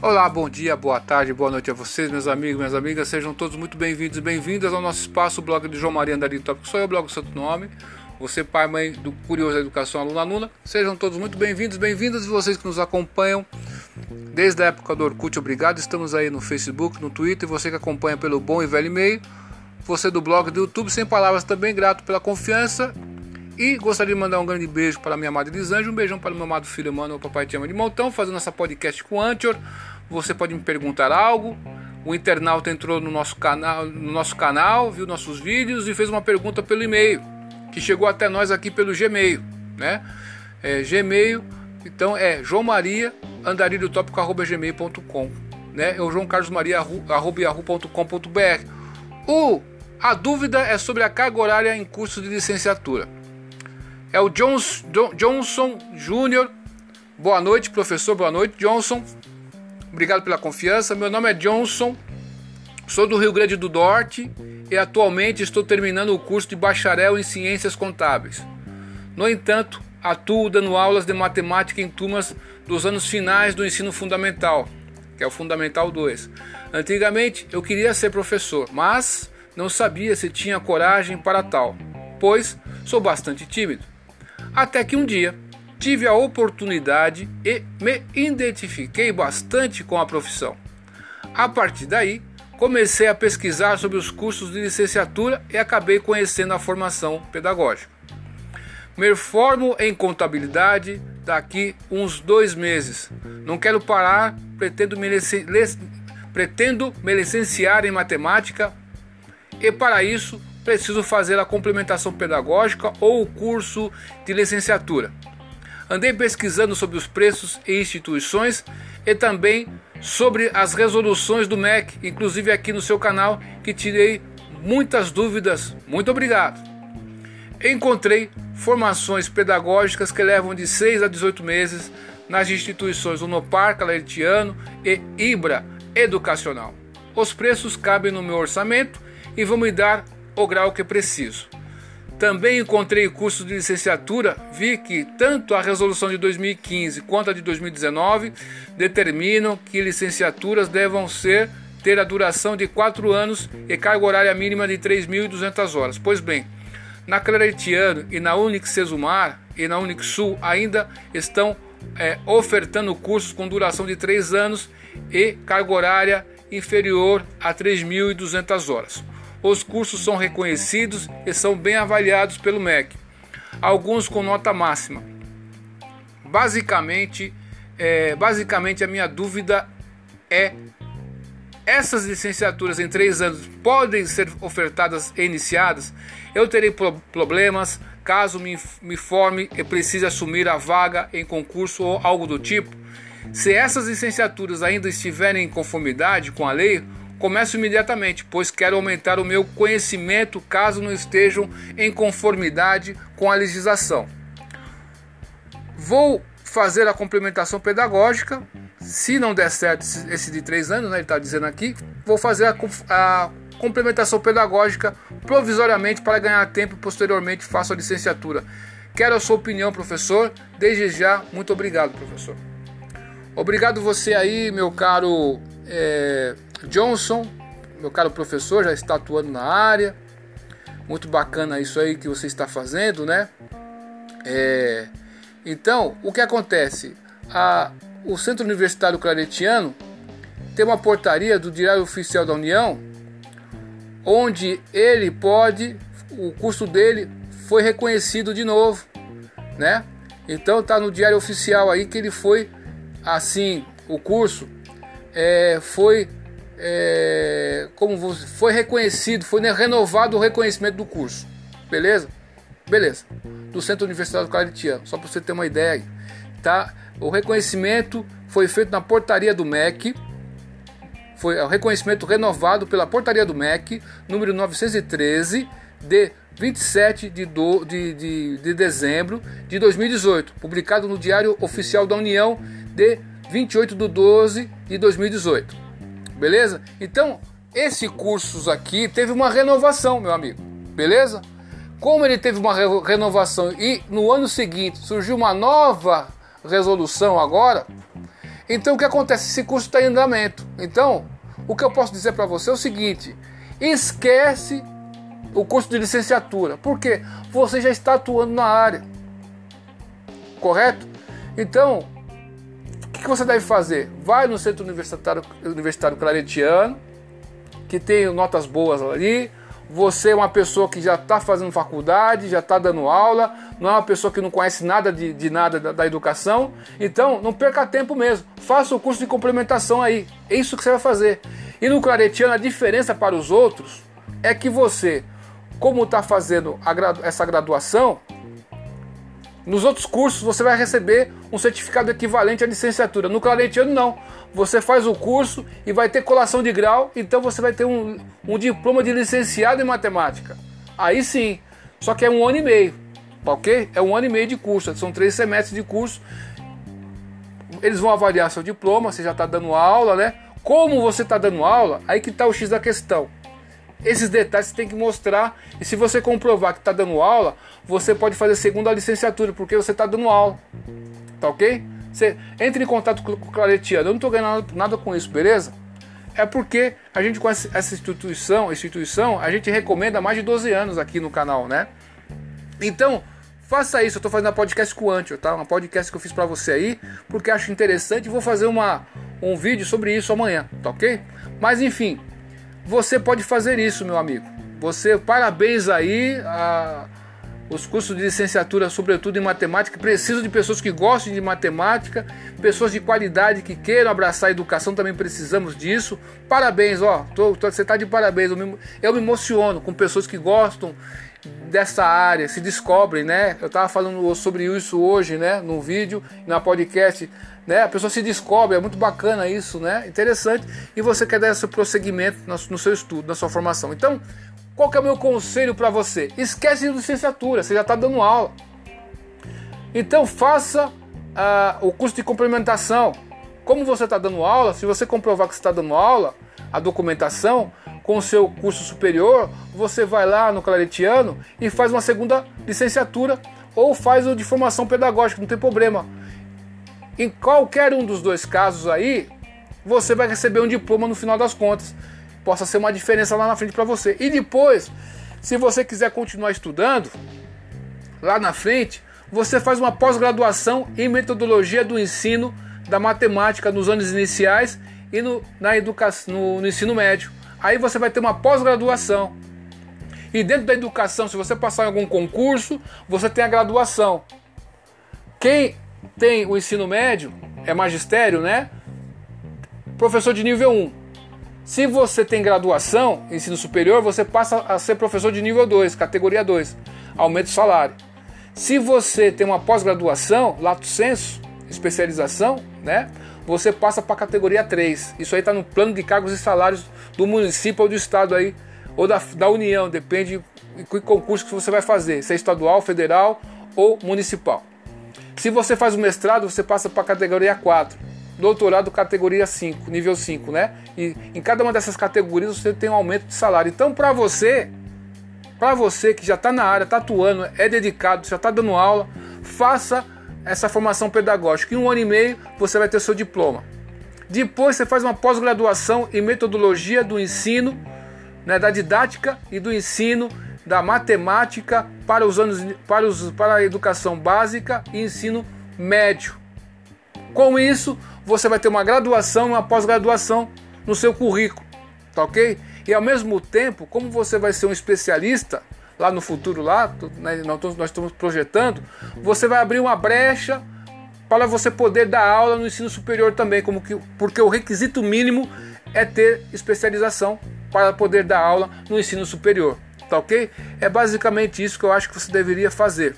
Olá, bom dia, boa tarde, boa noite a vocês, meus amigos, minhas amigas. Sejam todos muito bem-vindos e bem-vindas ao nosso espaço, o blog de João Maria Andarilho Tópico. Sou eu, blog Santo Nome. Você, pai, mãe do Curioso da Educação, aluno, aluna. Sejam todos muito bem-vindos, bem-vindas e vocês que nos acompanham desde a época do Orkut, obrigado. Estamos aí no Facebook, no Twitter. Você que acompanha pelo bom e velho e-mail. Você do blog do YouTube, sem palavras também, grato pela confiança. E gostaria de mandar um grande beijo para minha amada Elisângela, um beijão para o meu amado filho Mano, o papai te ama de montão, fazendo essa podcast com o Antior. Você pode me perguntar algo. O internauta entrou no nosso canal, no nosso canal, viu nossos vídeos e fez uma pergunta pelo e-mail, que chegou até nós aqui pelo Gmail, né? É, Gmail, então é João Maria andarilhotópico@gmail.com, né? É o João Carlos Maria yahoo.com.br. O a dúvida é sobre a carga horária em curso de licenciatura. É o Jones, Johnson Júnior. Boa noite, professor. Boa noite, Johnson. Obrigado pela confiança. Meu nome é Johnson, sou do Rio Grande do Norte e atualmente estou terminando o curso de bacharel em Ciências Contábeis. No entanto, atuo dando aulas de matemática em turmas dos anos finais do ensino fundamental, que é o Fundamental 2. Antigamente eu queria ser professor, mas não sabia se tinha coragem para tal, pois sou bastante tímido. Até que um dia tive a oportunidade e me identifiquei bastante com a profissão. A partir daí, comecei a pesquisar sobre os cursos de licenciatura e acabei conhecendo a formação pedagógica. Me formo em contabilidade daqui uns dois meses. Não quero parar, pretendo me, pretendo me licenciar em matemática e para isso preciso fazer a complementação pedagógica ou o curso de licenciatura. Andei pesquisando sobre os preços e instituições e também sobre as resoluções do MEC, inclusive aqui no seu canal, que tirei muitas dúvidas. Muito obrigado. Encontrei formações pedagógicas que levam de 6 a 18 meses nas instituições Unopar, Calertiano e Ibra Educacional. Os preços cabem no meu orçamento e vão me dar o grau que preciso. Também encontrei cursos de licenciatura, vi que tanto a resolução de 2015 quanto a de 2019 determinam que licenciaturas devam ser ter a duração de 4 anos e carga horária mínima de 3.200 horas. Pois bem, na Claretiano e na Unix Sesumar e na Unixul ainda estão é, ofertando cursos com duração de 3 anos e carga horária inferior a 3.200 horas. Os cursos são reconhecidos e são bem avaliados pelo MEC, alguns com nota máxima. Basicamente, é, basicamente a minha dúvida é essas licenciaturas em três anos podem ser ofertadas e iniciadas? Eu terei pro problemas caso me, me forme e precise assumir a vaga em concurso ou algo do tipo? Se essas licenciaturas ainda estiverem em conformidade com a lei, Começo imediatamente, pois quero aumentar o meu conhecimento caso não estejam em conformidade com a legislação. Vou fazer a complementação pedagógica. Se não der certo esse de três anos, né, ele está dizendo aqui, vou fazer a, a complementação pedagógica provisoriamente para ganhar tempo e posteriormente faço a licenciatura. Quero a sua opinião, professor. Desde já, muito obrigado, professor. Obrigado você aí, meu caro é, Johnson, meu caro professor, já está atuando na área. Muito bacana isso aí que você está fazendo, né? É, então, o que acontece? A, o Centro Universitário Claretiano tem uma portaria do Diário Oficial da União, onde ele pode, o custo dele foi reconhecido de novo, né? Então tá no Diário Oficial aí que ele foi assim, o curso é, foi é, como foi reconhecido, foi renovado o reconhecimento do curso. Beleza? Beleza. Do Centro Universitário Claretiano, só para você ter uma ideia aí. Tá? O reconhecimento foi feito na portaria do MEC. Foi o reconhecimento renovado pela portaria do MEC, número 913, de 27 de, do, de, de, de dezembro de 2018, publicado no Diário Oficial da União de 28 de 12 de 2018. Beleza? Então, esse cursos aqui teve uma renovação, meu amigo. Beleza? Como ele teve uma renovação e no ano seguinte surgiu uma nova resolução agora, então o que acontece? Esse curso está em andamento. Então, o que eu posso dizer para você é o seguinte: esquece o curso de licenciatura, porque você já está atuando na área, correto? Então, o que você deve fazer? Vai no centro universitário, universitário claretiano, que tem notas boas ali. Você é uma pessoa que já está fazendo faculdade, já está dando aula, não é uma pessoa que não conhece nada de, de nada da, da, educação. Então, não perca tempo mesmo. Faça o curso de complementação aí. É isso que você vai fazer. E no Claretiano, a diferença para os outros é que você, como está fazendo essa graduação, nos outros cursos você vai receber um certificado equivalente à licenciatura. No Claretiano, não. Você faz o curso e vai ter colação de grau, então você vai ter um, um diploma de licenciado em matemática. Aí sim. Só que é um ano e meio, ok? É um ano e meio de curso, são três semestres de curso. Eles vão avaliar seu diploma, você já está dando aula, né? Como você está dando aula, aí que está o X da questão. Esses detalhes você tem que mostrar. E se você comprovar que está dando aula, você pode fazer segunda licenciatura, porque você está dando aula. Tá ok? Você entre em contato com o Claretiano. Eu não estou ganhando nada com isso, beleza? É porque a gente com essa instituição, instituição, a gente recomenda há mais de 12 anos aqui no canal, né? Então, faça isso. Eu estou fazendo a podcast com o Antio, tá? Uma podcast que eu fiz para você aí, porque acho interessante vou fazer uma, um vídeo sobre isso amanhã, tá ok? Mas enfim, você pode fazer isso, meu amigo. Você, parabéns aí a, os cursos de licenciatura, sobretudo em matemática, precisam de pessoas que gostem de matemática, pessoas de qualidade que queiram abraçar a educação, também precisamos disso. Parabéns, ó, tô, tô, você está de parabéns. Eu me, eu me emociono com pessoas que gostam dessa área, se descobrem, né? Eu estava falando sobre isso hoje, né, no vídeo, na podcast, né? A pessoa se descobre, é muito bacana isso, né? Interessante. E você quer dar esse prosseguimento no seu estudo, na sua formação. Então, qual é o meu conselho para você? Esquece de licenciatura, você já está dando aula. Então, faça uh, o curso de complementação. Como você está dando aula, se você comprovar que está dando aula, a documentação, com o seu curso superior, você vai lá no Claretiano e faz uma segunda licenciatura ou faz o de formação pedagógica, não tem problema. Em qualquer um dos dois casos aí, você vai receber um diploma no final das contas. Possa ser uma diferença lá na frente para você. E depois, se você quiser continuar estudando, lá na frente, você faz uma pós-graduação em metodologia do ensino da matemática nos anos iniciais e no, na educação, no, no ensino médio. Aí você vai ter uma pós-graduação. E dentro da educação, se você passar em algum concurso, você tem a graduação. Quem tem o ensino médio é magistério, né? Professor de nível 1. Se você tem graduação, ensino superior, você passa a ser professor de nível 2, categoria 2. Aumenta o salário. Se você tem uma pós-graduação, lato senso, especialização, né? Você passa para a categoria 3. Isso aí está no plano de cargos e salários do município ou do estado aí, ou da, da União, depende do concurso que você vai fazer, se é estadual, federal ou municipal. Se você faz o mestrado, você passa para a categoria 4. Doutorado, categoria 5, nível 5, né? E em cada uma dessas categorias você tem um aumento de salário. Então, para você, para você que já está na área, está atuando, é dedicado, já está dando aula, faça essa formação pedagógica. Em um ano e meio você vai ter seu diploma. Depois você faz uma pós-graduação em metodologia do ensino, né, da didática e do ensino da matemática para os anos para, os, para a educação básica e ensino médio. Com isso, você vai ter uma graduação uma pós-graduação no seu currículo, tá ok? E ao mesmo tempo, como você vai ser um especialista lá no futuro, lá, né, nós estamos projetando, você vai abrir uma brecha para você poder dar aula no ensino superior também, como que, porque o requisito mínimo é ter especialização para poder dar aula no ensino superior, tá ok? É basicamente isso que eu acho que você deveria fazer.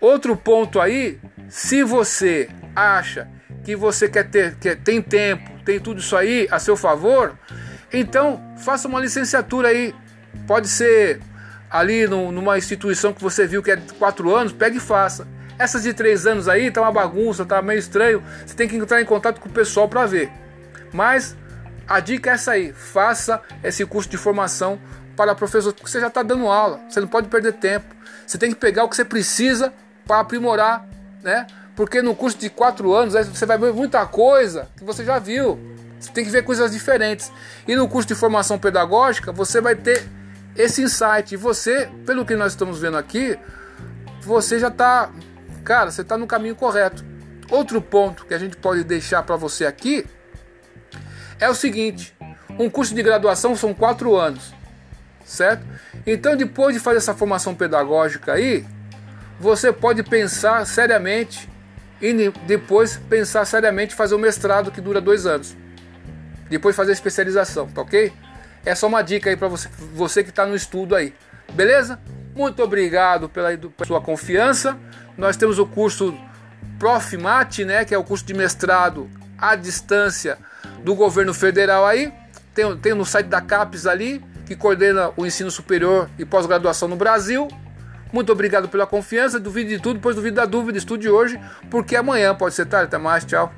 Outro ponto aí, se você acha que você quer ter, que tem tempo, tem tudo isso aí a seu favor, então faça uma licenciatura aí. Pode ser ali no, numa instituição que você viu que é de quatro anos, pegue e faça. Essas de três anos aí tá uma bagunça, tá meio estranho. Você tem que entrar em contato com o pessoal para ver. Mas a dica é essa aí: faça esse curso de formação para professor, porque você já está dando aula. Você não pode perder tempo. Você tem que pegar o que você precisa para aprimorar, né? Porque no curso de quatro anos você vai ver muita coisa que você já viu. Você tem que ver coisas diferentes. E no curso de formação pedagógica você vai ter esse insight. Você, pelo que nós estamos vendo aqui, você já está, cara, você está no caminho correto. Outro ponto que a gente pode deixar para você aqui é o seguinte: um curso de graduação são quatro anos, certo? Então, depois de fazer essa formação pedagógica aí, você pode pensar seriamente e depois pensar seriamente fazer o mestrado que dura dois anos. Depois fazer a especialização, tá ok? É só uma dica aí para você, você que está no estudo aí, beleza? Muito obrigado pela, pela sua confiança. Nós temos o curso Profmat, né, que é o curso de mestrado à distância do governo federal aí. Tem, tem no site da CAPES ali, que coordena o ensino superior e pós-graduação no Brasil. Muito obrigado pela confiança. Duvide de tudo, depois duvide da dúvida. Estude hoje, porque amanhã pode ser tarde. Até mais, tchau.